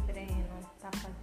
Breno, tá fazendo.